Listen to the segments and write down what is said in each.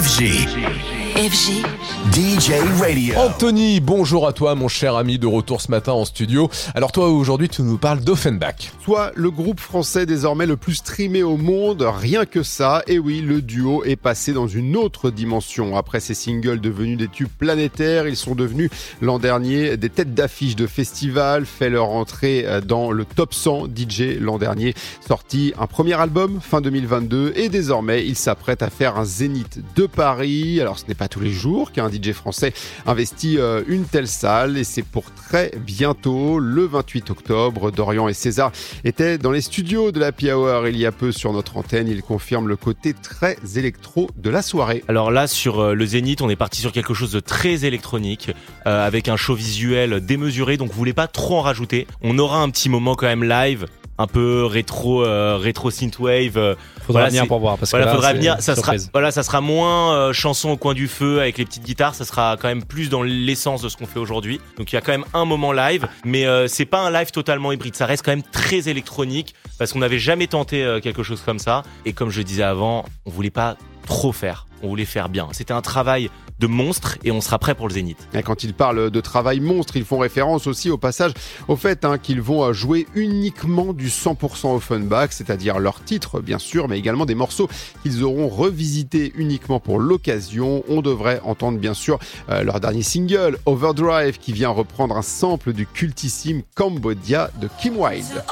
FG. FG. DJ Radio. Anthony, bonjour à toi mon cher ami de retour ce matin en studio. Alors toi aujourd'hui tu nous parles d'Offenbach. Soit le groupe français désormais le plus streamé au monde, rien que ça, et oui, le duo est passé dans une autre dimension. Après ces singles devenus des tubes planétaires, ils sont devenus l'an dernier des têtes d'affiche de festivals, fait leur entrée dans le top 100 DJ l'an dernier, sorti un premier album fin 2022 et désormais ils s'apprêtent à faire un zénith de Paris. Alors ce n'est pas tous les jours qu'un DJ français investit euh, une telle salle et c'est pour très bientôt, le 28 octobre. Dorian et César étaient dans les studios de la Hour il y a peu sur notre antenne. Ils confirment le côté très électro de la soirée. Alors là, sur euh, le Zénith, on est parti sur quelque chose de très électronique, euh, avec un show visuel démesuré, donc vous voulez pas trop en rajouter. On aura un petit moment quand même live, un peu rétro, euh, rétro synthwave. euh, Faudra voilà, venir pour voir. Parce voilà, que là, faudra c'est venir. Ça sera, voilà, ça sera moins euh, chanson au coin du feu avec les petites guitares. Ça sera quand même plus dans l'essence de ce qu'on fait aujourd'hui. Donc il y a quand même un moment live, mais euh, c'est pas un live totalement hybride. Ça reste quand même très électronique parce qu'on n'avait jamais tenté quelque chose comme ça. Et comme je disais avant, on voulait pas trop faire. On voulait faire bien. C'était un travail de monstre et on sera prêt pour le Zénith. Et quand ils parlent de travail monstre, ils font référence aussi au passage au fait hein, qu'ils vont euh, jouer uniquement du 100% Offenbach, c'est-à-dire leurs titres bien sûr, mais également des morceaux qu'ils auront revisités uniquement pour l'occasion. On devrait entendre bien sûr euh, leur dernier single, Overdrive, qui vient reprendre un sample du cultissime Cambodia de Kim Wilde.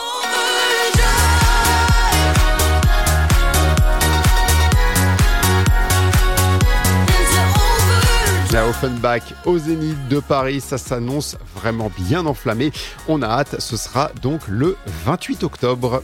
Offenbach au Zénith de Paris, ça s'annonce vraiment bien enflammé. On a hâte, ce sera donc le 28 octobre.